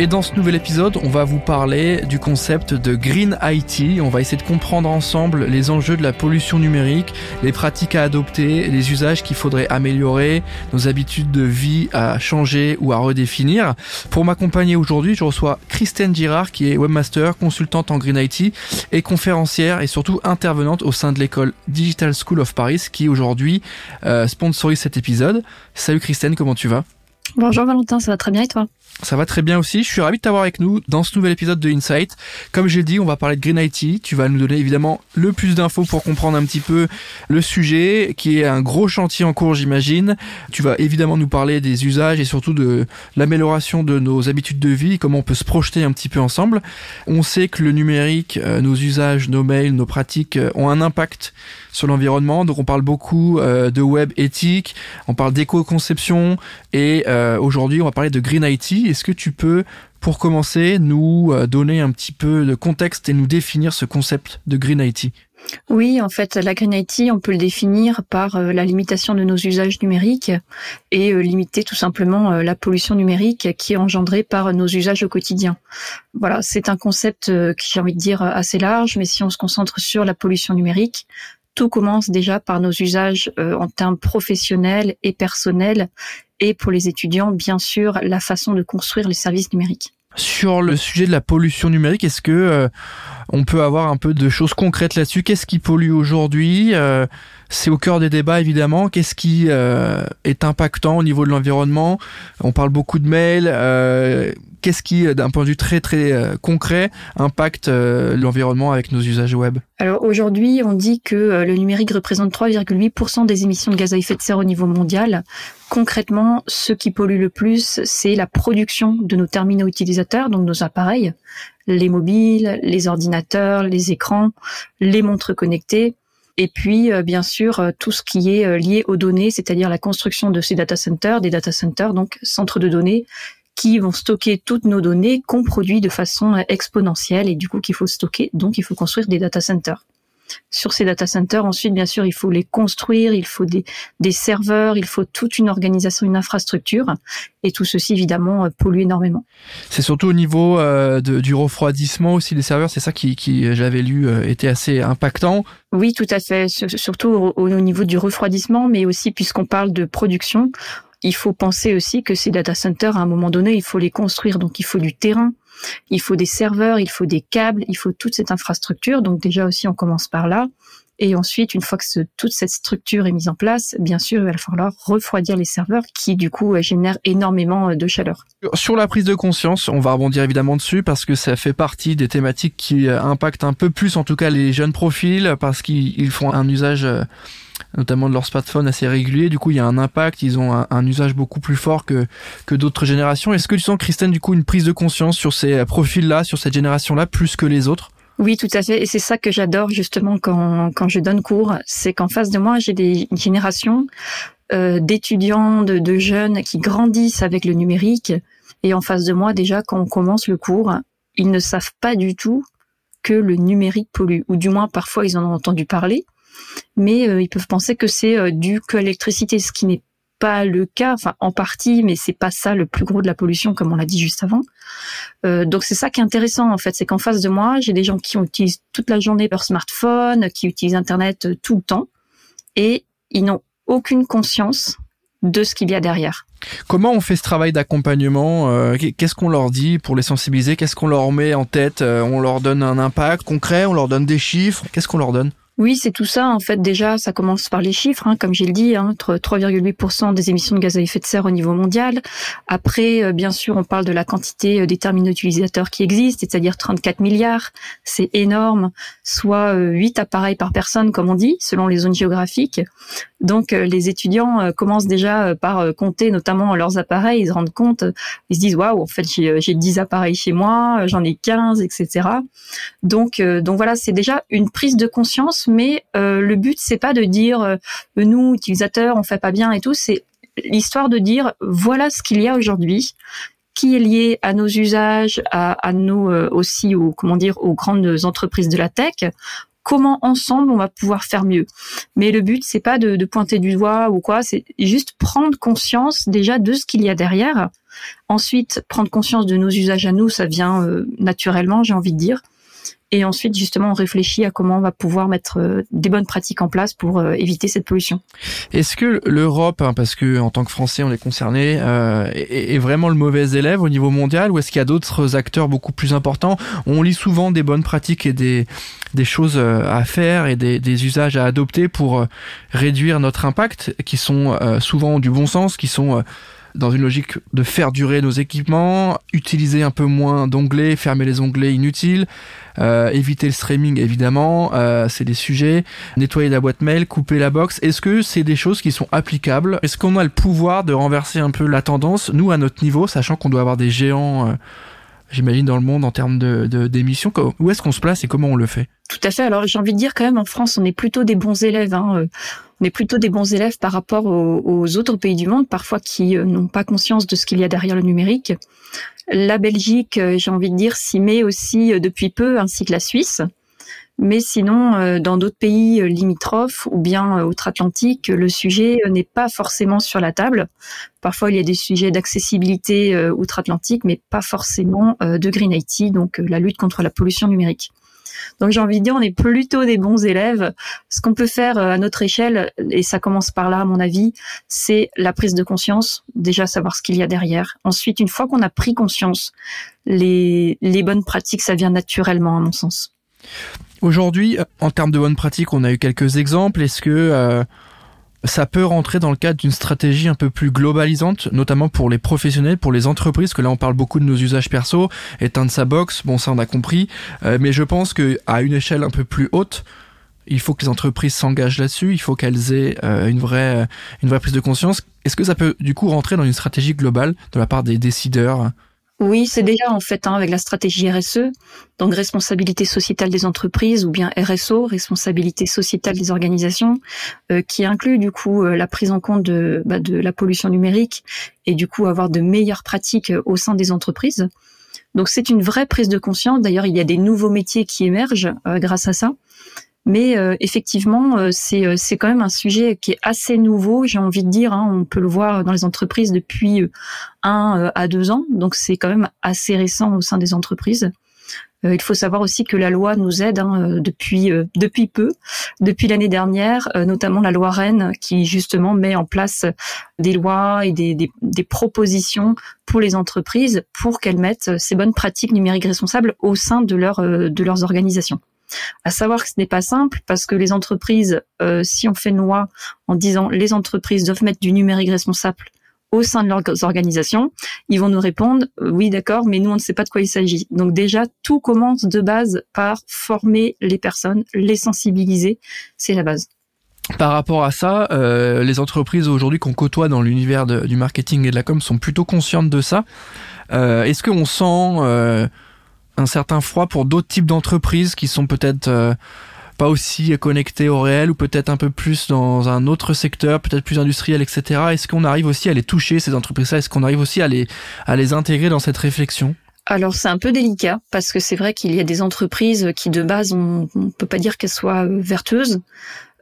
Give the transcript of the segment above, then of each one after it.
Et dans ce nouvel épisode, on va vous parler du concept de Green IT. On va essayer de comprendre ensemble les enjeux de la pollution numérique, les pratiques à adopter, les usages qu'il faudrait améliorer, nos habitudes de vie à changer ou à redéfinir. Pour m'accompagner aujourd'hui, je reçois Christine Girard qui est webmaster, consultante en Green IT et conférencière et surtout intervenante au sein de l'école Digital School of Paris qui aujourd'hui euh, sponsorise cet épisode. Salut Christine, comment tu vas? Bonjour Valentin, ça va très bien et toi? Ça va très bien aussi. Je suis ravi de t'avoir avec nous dans ce nouvel épisode de Insight. Comme j'ai dit, on va parler de Green IT. Tu vas nous donner évidemment le plus d'infos pour comprendre un petit peu le sujet, qui est un gros chantier en cours, j'imagine. Tu vas évidemment nous parler des usages et surtout de l'amélioration de nos habitudes de vie, comment on peut se projeter un petit peu ensemble. On sait que le numérique, euh, nos usages, nos mails, nos pratiques euh, ont un impact sur l'environnement. Donc on parle beaucoup euh, de web éthique, on parle d'éco-conception et aujourd'hui on va parler de Green IT. Est-ce que tu peux, pour commencer, nous euh, donner un petit peu de contexte et nous définir ce concept de Green IT oui, en fait, la Green IT, on peut le définir par euh, la limitation de nos usages numériques et euh, limiter tout simplement la pollution numérique qui est engendrée par nos usages au quotidien. Voilà, c'est un concept qui j'ai envie de dire assez large, mais si on se concentre sur la pollution numérique, tout commence déjà par nos usages en termes professionnels et personnels et pour les étudiants, bien sûr, la façon de construire les services numériques. Sur le sujet de la pollution numérique, est-ce que euh, on peut avoir un peu de choses concrètes là-dessus? Qu'est-ce qui pollue aujourd'hui? Euh, C'est au cœur des débats évidemment. Qu'est-ce qui euh, est impactant au niveau de l'environnement? On parle beaucoup de mails qu'est-ce qui, euh, d'un point de vue très très euh, concret, impacte euh, l'environnement avec nos usages web Alors aujourd'hui, on dit que le numérique représente 3,8% des émissions de gaz à effet de serre au niveau mondial. Concrètement, ce qui pollue le plus, c'est la production de nos terminaux utilisateurs, donc nos appareils, les mobiles, les ordinateurs, les écrans, les montres connectées. Et puis, bien sûr, tout ce qui est lié aux données, c'est-à-dire la construction de ces data centers, des data centers, donc centres de données, qui vont stocker toutes nos données qu'on produit de façon exponentielle et du coup qu'il faut stocker, donc il faut construire des data centers. Sur ces data centers, ensuite, bien sûr, il faut les construire, il faut des, des serveurs, il faut toute une organisation, une infrastructure, et tout ceci, évidemment, euh, pollue énormément. C'est surtout au niveau euh, de, du refroidissement aussi des serveurs, c'est ça qui, qui j'avais lu, euh, était assez impactant. Oui, tout à fait, surtout au, au niveau du refroidissement, mais aussi puisqu'on parle de production, il faut penser aussi que ces data centers, à un moment donné, il faut les construire. Donc, il faut du terrain, il faut des serveurs, il faut des câbles, il faut toute cette infrastructure. Donc, déjà aussi, on commence par là. Et ensuite, une fois que toute cette structure est mise en place, bien sûr, il va falloir refroidir les serveurs qui, du coup, génèrent énormément de chaleur. Sur la prise de conscience, on va rebondir évidemment dessus parce que ça fait partie des thématiques qui impactent un peu plus, en tout cas, les jeunes profils parce qu'ils font un usage euh, notamment de leur smartphone assez régulier. Du coup, il y a un impact, ils ont un, usage beaucoup plus fort que, que d'autres générations. Est-ce que tu sens, Christine, du coup, une prise de conscience sur ces profils-là, sur cette génération-là, plus que les autres? Oui, tout à fait. Et c'est ça que j'adore justement quand, quand je donne cours. C'est qu'en face de moi, j'ai des générations euh, d'étudiants, de, de jeunes qui grandissent avec le numérique. Et en face de moi, déjà, quand on commence le cours, ils ne savent pas du tout que le numérique pollue. Ou du moins, parfois, ils en ont entendu parler mais euh, ils peuvent penser que c'est euh, dû l'électricité, ce qui n'est pas le cas, enfin en partie, mais c'est pas ça le plus gros de la pollution comme on l'a dit juste avant. Euh, donc c'est ça qui est intéressant en fait, c'est qu'en face de moi, j'ai des gens qui utilisent toute la journée leur smartphone, qui utilisent Internet tout le temps, et ils n'ont aucune conscience de ce qu'il y a derrière. Comment on fait ce travail d'accompagnement Qu'est-ce qu'on leur dit pour les sensibiliser? Qu'est-ce qu'on leur met en tête? On leur donne un impact concret On leur donne des chiffres? Qu'est-ce qu'on leur donne? Oui, c'est tout ça. En fait, déjà, ça commence par les chiffres, hein, comme j'ai le dit, hein, entre 3,8% des émissions de gaz à effet de serre au niveau mondial. Après, euh, bien sûr, on parle de la quantité euh, des terminaux utilisateurs qui existent, c'est-à-dire 34 milliards. C'est énorme, soit 8 euh, appareils par personne, comme on dit, selon les zones géographiques. Donc, les étudiants commencent déjà par compter notamment leurs appareils. Ils se rendent compte, ils se disent waouh, en fait, j'ai 10 appareils chez moi, j'en ai 15, etc. Donc, donc voilà, c'est déjà une prise de conscience mais le but c'est pas de dire nous utilisateurs on fait pas bien et tout, c'est l'histoire de dire voilà ce qu'il y a aujourd'hui qui est lié à nos usages, à, à nos aussi aux comment dire aux grandes entreprises de la tech, comment ensemble on va pouvoir faire mieux. Mais le but c'est pas de, de, pointer du doigt ou quoi, c'est juste prendre conscience déjà de ce qu'il y a derrière. Ensuite, prendre conscience de nos usages à nous, ça vient euh, naturellement, j'ai envie de dire. Et ensuite, justement, on réfléchit à comment on va pouvoir mettre euh, des bonnes pratiques en place pour euh, éviter cette pollution. Est-ce que l'Europe, hein, parce que en tant que Français, on est concerné, euh, est, vraiment le mauvais élève au niveau mondial, ou est-ce qu'il y a d'autres acteurs beaucoup plus importants? On lit souvent des bonnes pratiques et des des choses à faire et des, des usages à adopter pour réduire notre impact, qui sont souvent du bon sens, qui sont dans une logique de faire durer nos équipements, utiliser un peu moins d'onglets, fermer les onglets inutiles, euh, éviter le streaming évidemment, euh, c'est des sujets, nettoyer la boîte mail, couper la box. Est-ce que c'est des choses qui sont applicables? Est-ce qu'on a le pouvoir de renverser un peu la tendance, nous à notre niveau, sachant qu'on doit avoir des géants euh, j'imagine, dans le monde en termes de d'émissions? Où est-ce qu'on se place et comment on le fait? Tout à fait. Alors j'ai envie de dire quand même, en France, on est plutôt des bons élèves. Hein. Est plutôt des bons élèves par rapport aux, autres pays du monde, parfois qui euh, n'ont pas conscience de ce qu'il y a derrière le numérique. La Belgique, euh, j'ai envie de dire, s'y met aussi euh, depuis peu, ainsi que la Suisse. Mais sinon, dans d'autres pays limitrophes ou bien outre-Atlantique, le sujet n'est pas forcément sur la table. Parfois, il y a des sujets d'accessibilité outre-Atlantique, mais pas forcément de Green IT, donc la lutte contre la pollution numérique. Donc j'ai envie de dire, on est plutôt des bons élèves. Ce qu'on peut faire à notre échelle, et ça commence par là à mon avis, c'est la prise de conscience, déjà savoir ce qu'il y a derrière. Ensuite, une fois qu'on a pris conscience, les, les bonnes pratiques, ça vient naturellement à mon sens. Aujourd'hui, en termes de bonnes pratiques, on a eu quelques exemples. Est-ce que euh, ça peut rentrer dans le cadre d'une stratégie un peu plus globalisante, notamment pour les professionnels, pour les entreprises, que là on parle beaucoup de nos usages perso, éteindre sa box, bon ça on a compris, euh, mais je pense que à une échelle un peu plus haute, il faut que les entreprises s'engagent là-dessus, il faut qu'elles aient euh, une vraie une vraie prise de conscience. Est-ce que ça peut du coup rentrer dans une stratégie globale de la part des décideurs? Oui, c'est déjà en fait hein, avec la stratégie RSE, donc responsabilité sociétale des entreprises ou bien RSO, responsabilité sociétale des organisations, euh, qui inclut du coup euh, la prise en compte de, bah, de la pollution numérique et du coup avoir de meilleures pratiques euh, au sein des entreprises. Donc c'est une vraie prise de conscience. D'ailleurs, il y a des nouveaux métiers qui émergent grâce à ça. Mais euh, effectivement, euh, c'est euh, c'est quand même un sujet qui est assez nouveau. J'ai envie de dire, hein, on peut le voir dans les entreprises depuis un à deux ans, donc c'est quand même assez récent au sein des entreprises. il faut savoir aussi que la loi nous aide hein, depuis depuis peu, depuis l'année dernière, notamment la loi Rennes, qui justement met en place des lois et des, des, des propositions pour les entreprises pour qu'elles mettent ces bonnes pratiques numériques responsables au sein de leur de leurs organisations. À savoir que ce n'est pas simple parce que les entreprises, euh, si on fait une en disant les entreprises doivent mettre du numérique responsable au sein de leurs organisations, ils vont nous répondre euh, oui d'accord, mais nous on ne sait pas de quoi il s'agit. Donc déjà tout commence de base par former les personnes, les sensibiliser, c'est la base. Par rapport à ça, euh, les entreprises aujourd'hui qu'on côtoie dans l'univers du marketing et de la com sont plutôt conscientes de ça. Est-ce qu'on sent un certain froid pour d'autres types d'entreprises qui sont peut-être euh, pas aussi connectées au réel ou peut-être un peu plus dans un autre secteur, peut-être plus industriel, etc. Est-ce qu'on arrive aussi à les toucher, ces entreprises-là? Est-ce qu'on arrive aussi à les, à les intégrer dans cette réflexion? Alors c'est un peu délicat parce que c'est vrai qu'il y a des entreprises qui de base on, peut pas dire qu'elles soient euh, vertueuses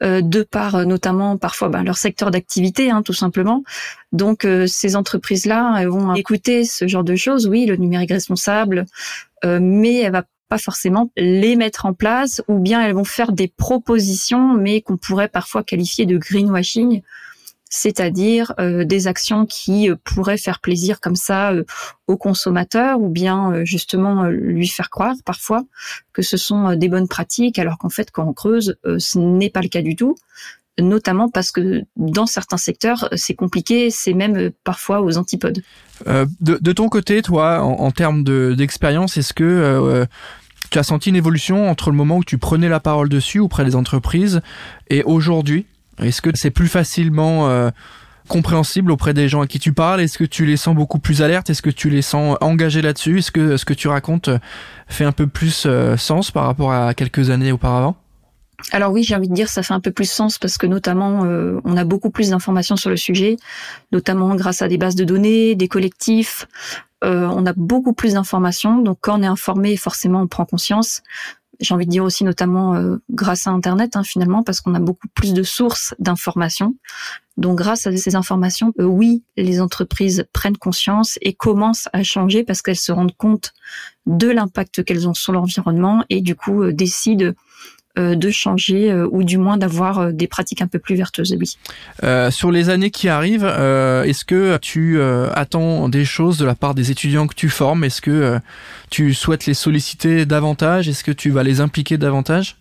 de par notamment parfois ben, leur secteur d'activité hein, tout simplement. Donc ces entreprises là elles vont écouter ce genre de choses. Oui, le numérique responsable, euh, mais elle va pas forcément les mettre en place, ou bien elles vont faire des propositions, mais qu'on pourrait parfois qualifier de greenwashing, c'est-à-dire euh, des actions qui euh, pourraient faire plaisir comme ça au consommateur, ou bien justement lui faire croire parfois que ce sont des bonnes pratiques, alors qu'en fait, quand on creuse, ce n'est pas le cas du tout notamment parce que dans certains secteurs, c'est compliqué, c'est même euh, parfois aux antipodes. Euh, de, ton côté, toi, en, termes d'expérience, est-ce que euh, tu as senti une évolution entre le moment où tu prenais la parole dessus auprès des entreprises et aujourd'hui Est-ce que c'est plus facilement compréhensible auprès des gens à qui tu parles? Est-ce que tu les sens beaucoup plus alertes? Est-ce que tu les sens engagés là-dessus? Est-ce que ce que tu racontes fait un peu plus sens par rapport à quelques années auparavant? Alors oui, j'ai envie de dire ça fait un peu plus sens parce que notamment euh, on a beaucoup plus d'informations sur le sujet, notamment grâce à des bases de données, des collectifs. Euh, on a beaucoup plus d'informations, donc quand on est informé, forcément on prend conscience. J'ai envie de dire aussi notamment euh, grâce à Internet hein, finalement parce qu'on a beaucoup plus de sources d'informations. Donc grâce à ces informations, oui, les entreprises prennent conscience et commencent à changer parce qu'elles se rendent compte de l'impact qu'elles ont sur l'environnement et du coup décident euh, de changer euh, ou du moins d'avoir euh, des pratiques un peu plus vertueuses. Oui. sur les années qui arrivent, est-ce que tu attends des choses de la part des étudiants que tu formes? Est-ce que tu souhaites les solliciter davantage? Est-ce que tu vas les impliquer davantage?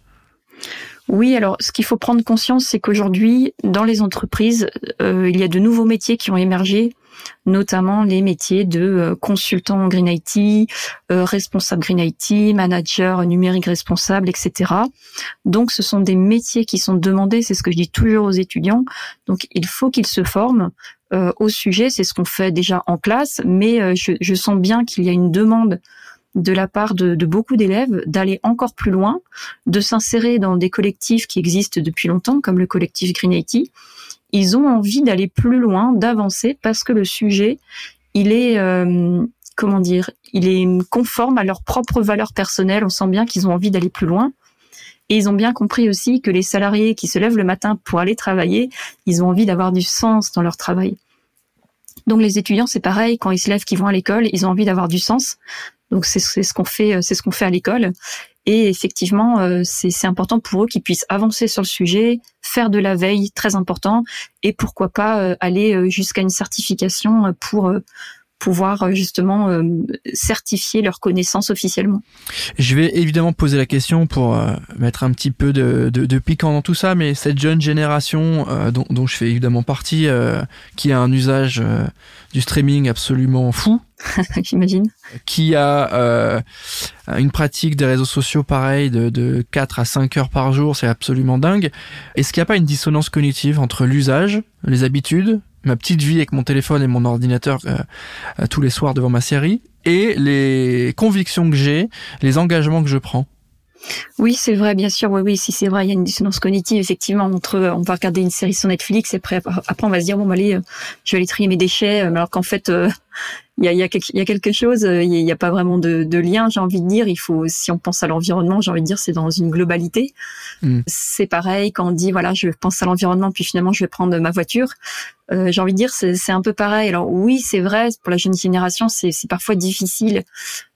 Oui, alors ce qu'il faut prendre conscience, c'est qu'aujourd'hui, dans les entreprises, il y a de nouveaux métiers qui ont émergé notamment les métiers de euh, consultant Green IT, euh, responsable Green IT, manager numérique responsable, etc. Donc ce sont des métiers qui sont demandés, c'est ce que je dis toujours aux étudiants. Donc il faut qu'ils se forment euh, au sujet, c'est ce qu'on fait déjà en classe, mais je, sens bien qu'il y a une demande de la part de, de beaucoup d'élèves d'aller encore plus loin, de s'insérer dans des collectifs qui existent depuis longtemps, comme le collectif Green IT, ils ont envie d'aller plus loin, d'avancer parce que le sujet, il est euh, comment dire, il est conforme à leurs propres valeurs personnelles. On sent bien qu'ils ont envie d'aller plus loin. Et ils ont bien compris aussi que les salariés qui se lèvent le matin pour aller travailler, ils ont envie d'avoir du sens dans leur travail. Donc les étudiants, c'est pareil, quand ils se lèvent, qu'ils vont à l'école, ils ont envie d'avoir du sens. Donc c'est ce qu'on fait, c'est ce qu'on fait à l'école. Et effectivement, euh, c'est important pour eux qu'ils puissent avancer sur le sujet, faire de la veille, très important, et pourquoi pas euh, aller euh, jusqu'à une certification pour pouvoir justement certifier leurs connaissances officiellement. Je vais évidemment poser la question pour mettre un petit peu de, de, de, piquant dans tout ça, mais cette jeune génération dont, dont, je fais évidemment partie, qui a un usage du streaming absolument fou, j'imagine. Qui a euh, une pratique des réseaux sociaux pareil de, de 4 à 5 heures par jour, c'est absolument dingue. Est-ce qu'il n'y a pas une dissonance cognitive entre l'usage, les habitudes, ma petite vie avec mon téléphone et mon ordinateur euh, euh, tous les soirs devant ma série, et les convictions que j'ai, les engagements que je prends oui, c'est vrai, bien sûr. Oui, oui, si c'est vrai, il y a une dissonance cognitive effectivement entre on va regarder une série sur Netflix et après, après on va se dire bon, bah, allez, je vais aller trier mes déchets, alors qu'en fait, il y a, y, a quelque, y a quelque chose, euh, il n'y a, pas vraiment de, de lien, j'ai envie de dire. Il faut, si on pense à l'environnement, j'ai envie de dire, c'est dans une globalité. Mm. C'est pareil quand on dit, voilà, je pense à l'environnement, puis finalement, je vais prendre ma voiture. Euh, j'ai envie de dire, c'est un peu pareil. Alors oui, c'est vrai, pour la jeune génération, c'est parfois difficile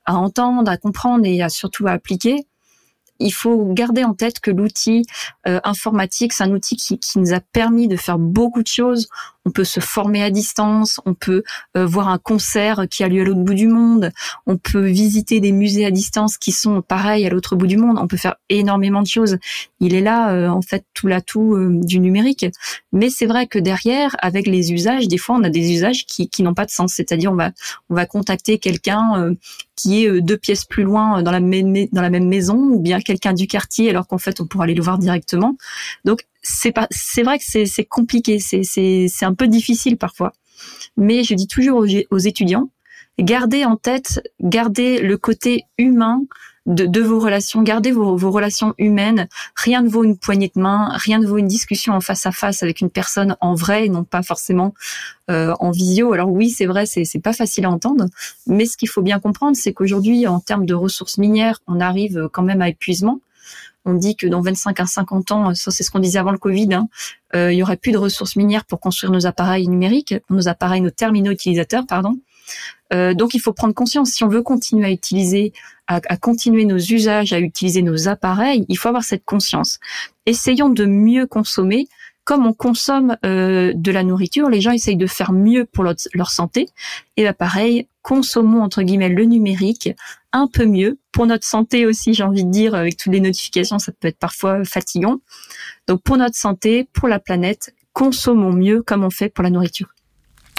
à entendre, à comprendre et à surtout à appliquer il faut garder en tête que l'outil euh, informatique, c'est un outil qui, qui, nous a permis de faire beaucoup de choses on peut se former à distance, on peut euh, voir un concert qui a lieu à l'autre bout du monde, on peut visiter des musées à distance qui sont pareils à l'autre bout du monde, on peut faire énormément de choses. Il est là euh, en fait tout l'atout euh, du numérique. Mais c'est vrai que derrière, avec les usages, des fois on a des usages qui, n'ont pas de sens. C'est-à-dire on va on va contacter quelqu'un qui est deux pièces plus loin dans la même dans la même maison ou bien quelqu'un du quartier alors qu'en fait on pourra aller le voir directement. Donc c'est pas, c'est vrai que c'est compliqué, c'est c'est un peu difficile parfois. Mais je dis toujours aux, étudiants, gardez en tête, gardez le côté humain de, de vos relations, gardez vos, vos, relations humaines. Rien ne vaut une poignée de main, rien ne vaut une discussion en face à face avec une personne en vrai, non pas forcément euh, en visio. Alors oui, c'est vrai, c'est c'est pas facile à entendre, mais ce qu'il faut bien comprendre, c'est qu'aujourd'hui, en termes de ressources minières, on arrive quand même à épuisement. On dit que dans 25 à 50 ans, ça c'est ce qu'on disait avant le Covid, hein, euh, il y aurait plus de ressources minières pour construire nos appareils numériques, nos appareils, nos terminaux utilisateurs, pardon. Euh, donc il faut prendre conscience, si on veut continuer à utiliser, à, continuer nos usages, à utiliser nos appareils, il faut avoir cette conscience. Essayons de mieux consommer. Comme on consomme euh, de la nourriture, les gens essayent de faire mieux pour leur, leur santé. Et bah pareil, consommons entre guillemets le numérique un peu mieux pour notre santé aussi, j'ai envie de dire, avec toutes les notifications, ça peut être parfois fatigant. Donc pour notre santé, pour la planète, consommons mieux comme on fait pour la nourriture.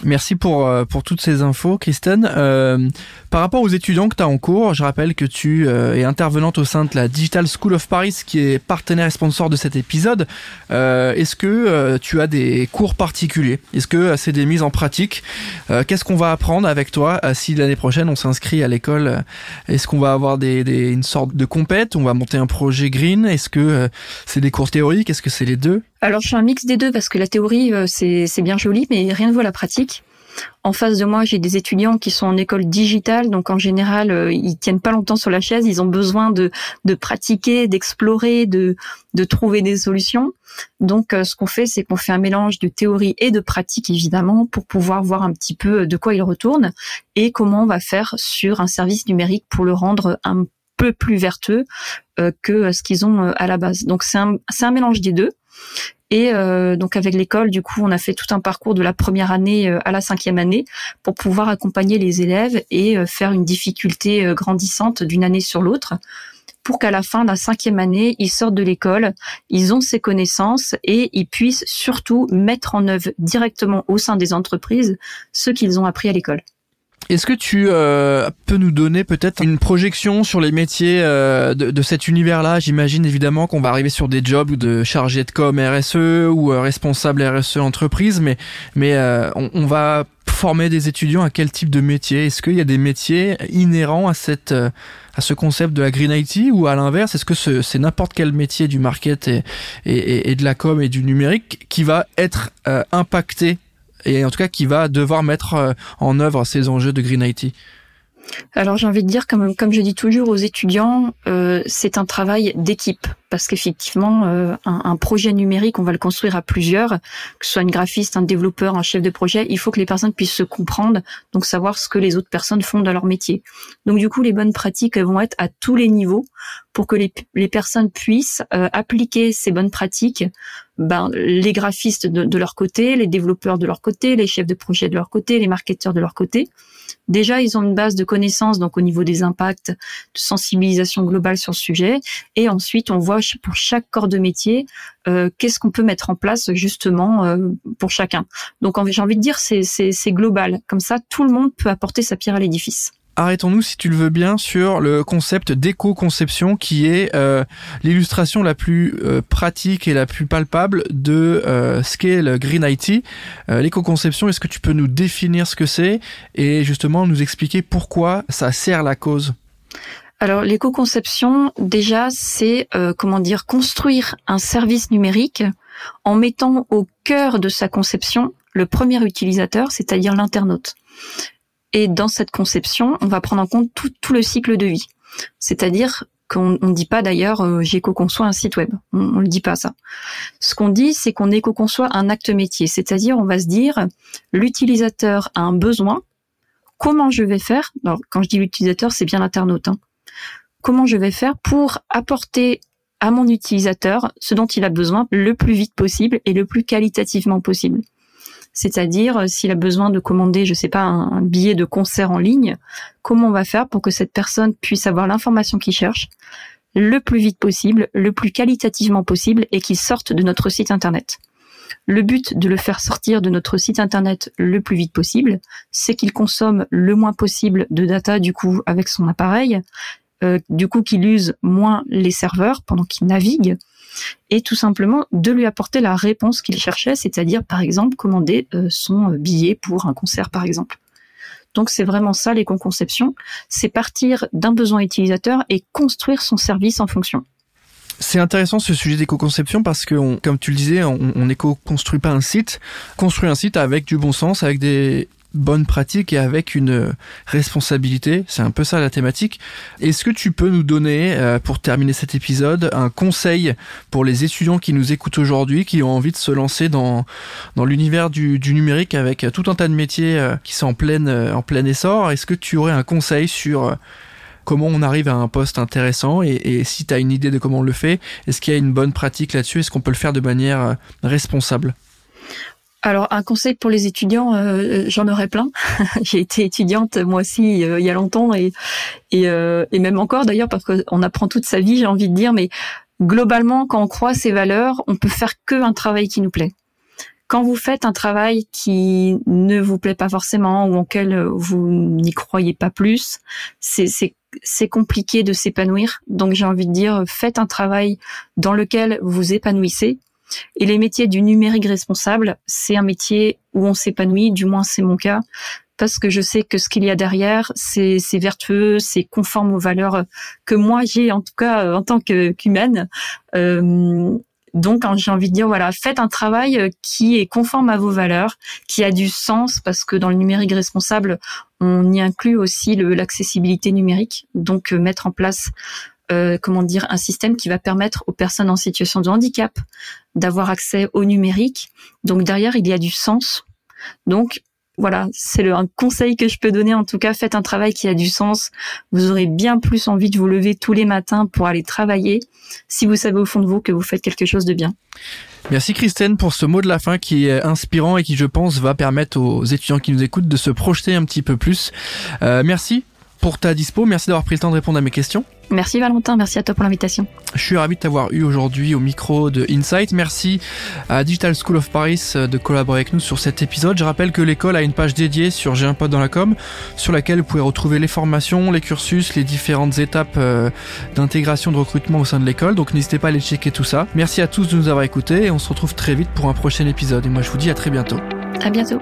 Merci pour, euh, pour toutes ces infos, Kristen. Euh, par rapport aux étudiants que tu as en cours, je rappelle que tu euh, es intervenante au sein de la Digital School of Paris, qui est partenaire et sponsor de cet épisode. Est-ce que tu as des cours particuliers? Est-ce que c'est des mises en pratique? Qu'est-ce qu'on va apprendre avec toi si l'année prochaine on s'inscrit à l'école Est-ce qu'on va avoir des, des, une sorte de compète? On va monter un projet green? Est-ce que c'est des cours théoriques? Est-ce que c'est les deux? Alors je suis un mix des deux parce que la théorie euh, c'est bien joli mais rien ne vaut la pratique. En face de moi, j'ai des étudiants qui sont en école digitale, donc en général, euh, ils tiennent pas longtemps sur la chaise. Ils ont besoin de, de pratiquer, d'explorer, de, de trouver des solutions. Donc, euh, ce qu'on fait, c'est qu'on fait un mélange de théorie et de pratique, évidemment, pour pouvoir voir un petit peu de quoi ils retournent et comment on va faire sur un service numérique pour le rendre un peu plus vertueux que ce qu'ils ont à la base. Donc, c'est un, un mélange des deux. Et euh, donc avec l'école, du coup, on a fait tout un parcours de la première année euh, à la cinquième année pour pouvoir accompagner les élèves et euh, faire une difficulté grandissante d'une année sur l'autre pour qu'à la fin de la cinquième année, ils sortent de l'école, ils ont ces connaissances et ils puissent surtout mettre en œuvre directement au sein des entreprises ce qu'ils ont appris à l'école. Est-ce que tu euh, peux nous donner peut-être une projection sur les métiers euh, de, de, cet univers-là? J'imagine évidemment qu'on va arriver sur des jobs de chargé de com RSE ou euh, responsable RSE entreprise, mais mais on, on, va former des étudiants à quel type de métier? Est-ce qu'il y a des métiers inhérents à cette à ce concept de la green IT ou à l'inverse Est-ce que c'est n'importe quel métier du market et, et, et, de la com et du numérique qui va être impacté et en tout cas qui va devoir mettre euh, en œuvre ces enjeux de Green IT alors j'ai envie de dire, comme, comme je dis toujours aux étudiants, euh, c'est un travail d'équipe parce qu'effectivement, euh, un, projet numérique, on va le construire à plusieurs, que ce soit une graphiste, un développeur, un chef de projet, il faut que les personnes puissent se comprendre, donc savoir ce que les autres personnes font dans leur métier. Donc du coup, les bonnes pratiques vont être à tous les niveaux pour que les, les personnes puissent euh, appliquer ces bonnes pratiques, ben, les graphistes de, de leur côté, les développeurs de leur côté, les chefs de projet de leur côté, les marketeurs de leur côté. Déjà, ils ont une base de connaissances, donc au niveau des impacts, de sensibilisation globale sur le sujet. Et ensuite, on voit pour chaque corps de métier euh, qu'est-ce qu'on peut mettre en place justement euh, pour chacun. Donc, j'ai envie de dire, c'est global. Comme ça, tout le monde peut apporter sa pierre à l'édifice arrêtons-nous, si tu le veux bien, sur le concept d'éco-conception qui est euh, l'illustration la plus euh, pratique et la plus palpable de euh, ce qu'est le Green IT. L'éco-conception, est-ce que tu peux nous définir ce que c'est et justement nous expliquer pourquoi ça sert la cause? Alors l'éco-conception, déjà, c'est comment dire construire un service numérique en mettant au cœur de sa conception le premier utilisateur, c'est-à-dire l'internaute. Et dans cette conception, on va prendre en compte tout, le cycle de vie. C'est-à-dire qu'on ne dit pas d'ailleurs euh, j'éco-conçois un site web. On ne le dit pas ça. Ce qu'on dit, c'est qu'on éco-conçoit un acte métier. C'est-à-dire on va se dire l'utilisateur a un besoin. Comment je vais faire? Alors quand je dis l'utilisateur, c'est bien l'internaute. Hein. Comment je vais faire pour apporter à mon utilisateur ce dont il a besoin le plus vite possible et le plus qualitativement possible? C'est-à-dire, euh, s'il a besoin de commander, je sais pas, un, billet de concert en ligne, comment on va faire pour que cette personne puisse avoir l'information qu'il cherche le plus vite possible, le plus qualitativement possible et qu'il sorte de notre site internet? Le but de le faire sortir de notre site internet le plus vite possible, c'est qu'il consomme le moins possible de data du coup avec son appareil, euh, du coup qu'il use moins les serveurs pendant qu'il navigue, et tout simplement de lui apporter la réponse qu'il cherchait, c'est-à-dire par exemple commander euh, son euh, billet pour un concert par exemple. Donc c'est vraiment ça l'éco-conception, c'est partir d'un besoin utilisateur et construire son service en fonction. C'est intéressant ce sujet d'éco-conception parce que, comme tu le disais, on, on éco-construit pas un site. Construit un site avec du bon sens, avec des bonne pratique et avec une responsabilité. C'est un peu ça la thématique. Est-ce que tu peux nous donner, euh, pour terminer cet épisode, un conseil pour les étudiants qui nous écoutent aujourd'hui, qui ont envie de se lancer dans, dans l'univers du, du numérique avec tout un tas de métiers euh, qui sont en pleine, euh, en plein essor? Est-ce que tu aurais un conseil sur comment on arrive à un poste intéressant? Et, et si tu as une idée de comment on le fait, est-ce qu'il y a une bonne pratique là-dessus? Est-ce qu'on peut le faire de manière responsable? Alors un conseil pour les étudiants, euh, j'en aurais plein. J'ai été étudiante moi aussi euh, il y a longtemps et et, euh, même encore d'ailleurs parce qu'on apprend toute sa vie, j'ai envie de dire. Mais globalement, quand on croit ses valeurs, on peut faire que un travail qui nous plaît. quand vous faites un travail qui ne vous plaît pas forcément ou auquel vous n'y croyez pas plus, c'est c'est compliqué de s'épanouir. Donc j'ai envie de dire, faites un travail dans lequel vous épanouissez. Et les métiers du numérique responsable, c'est un métier où on s'épanouit, du moins c'est mon cas, parce que je sais que ce qu'il y a derrière, c'est vertueux, c'est conforme aux valeurs que moi j'ai, en tout cas en tant qu'humaine. Euh, donc, j'ai envie de dire, voilà, faites un travail qui est conforme à vos valeurs, qui a du sens, parce que dans le numérique responsable, on y inclut aussi l'accessibilité numérique. Donc, euh, mettre en place, euh, comment dire, un système qui va permettre aux personnes en situation de handicap d'avoir accès au numérique. Donc, derrière, il y a du sens. Donc, voilà, c'est un conseil que je peux donner. En tout cas, faites un travail qui a du sens. Vous aurez bien plus envie de vous lever tous les matins pour aller travailler si vous savez au fond de vous que vous faites quelque chose de bien. Merci Christine pour ce mot de la fin qui est inspirant et qui, je pense, va permettre aux étudiants qui nous écoutent de se projeter un petit peu plus. Euh, merci pour ta dispo. Merci d'avoir pris le temps de répondre à mes questions. Merci Valentin, merci à toi pour l'invitation. Je suis ravi de t'avoir eu aujourd'hui au micro de Insight. Merci à Digital School of Paris de collaborer avec nous sur cet épisode. Je rappelle que l'école a une page dédiée sur J'ai un pote dans la com sur laquelle vous pouvez retrouver les formations, les cursus, les différentes étapes euh, d'intégration de recrutement au sein de l'école. Donc n'hésitez pas à aller checker tout ça. Merci à tous de nous avoir écoutés et on se retrouve très vite pour un prochain épisode. Et moi je vous dis à très bientôt. À bientôt.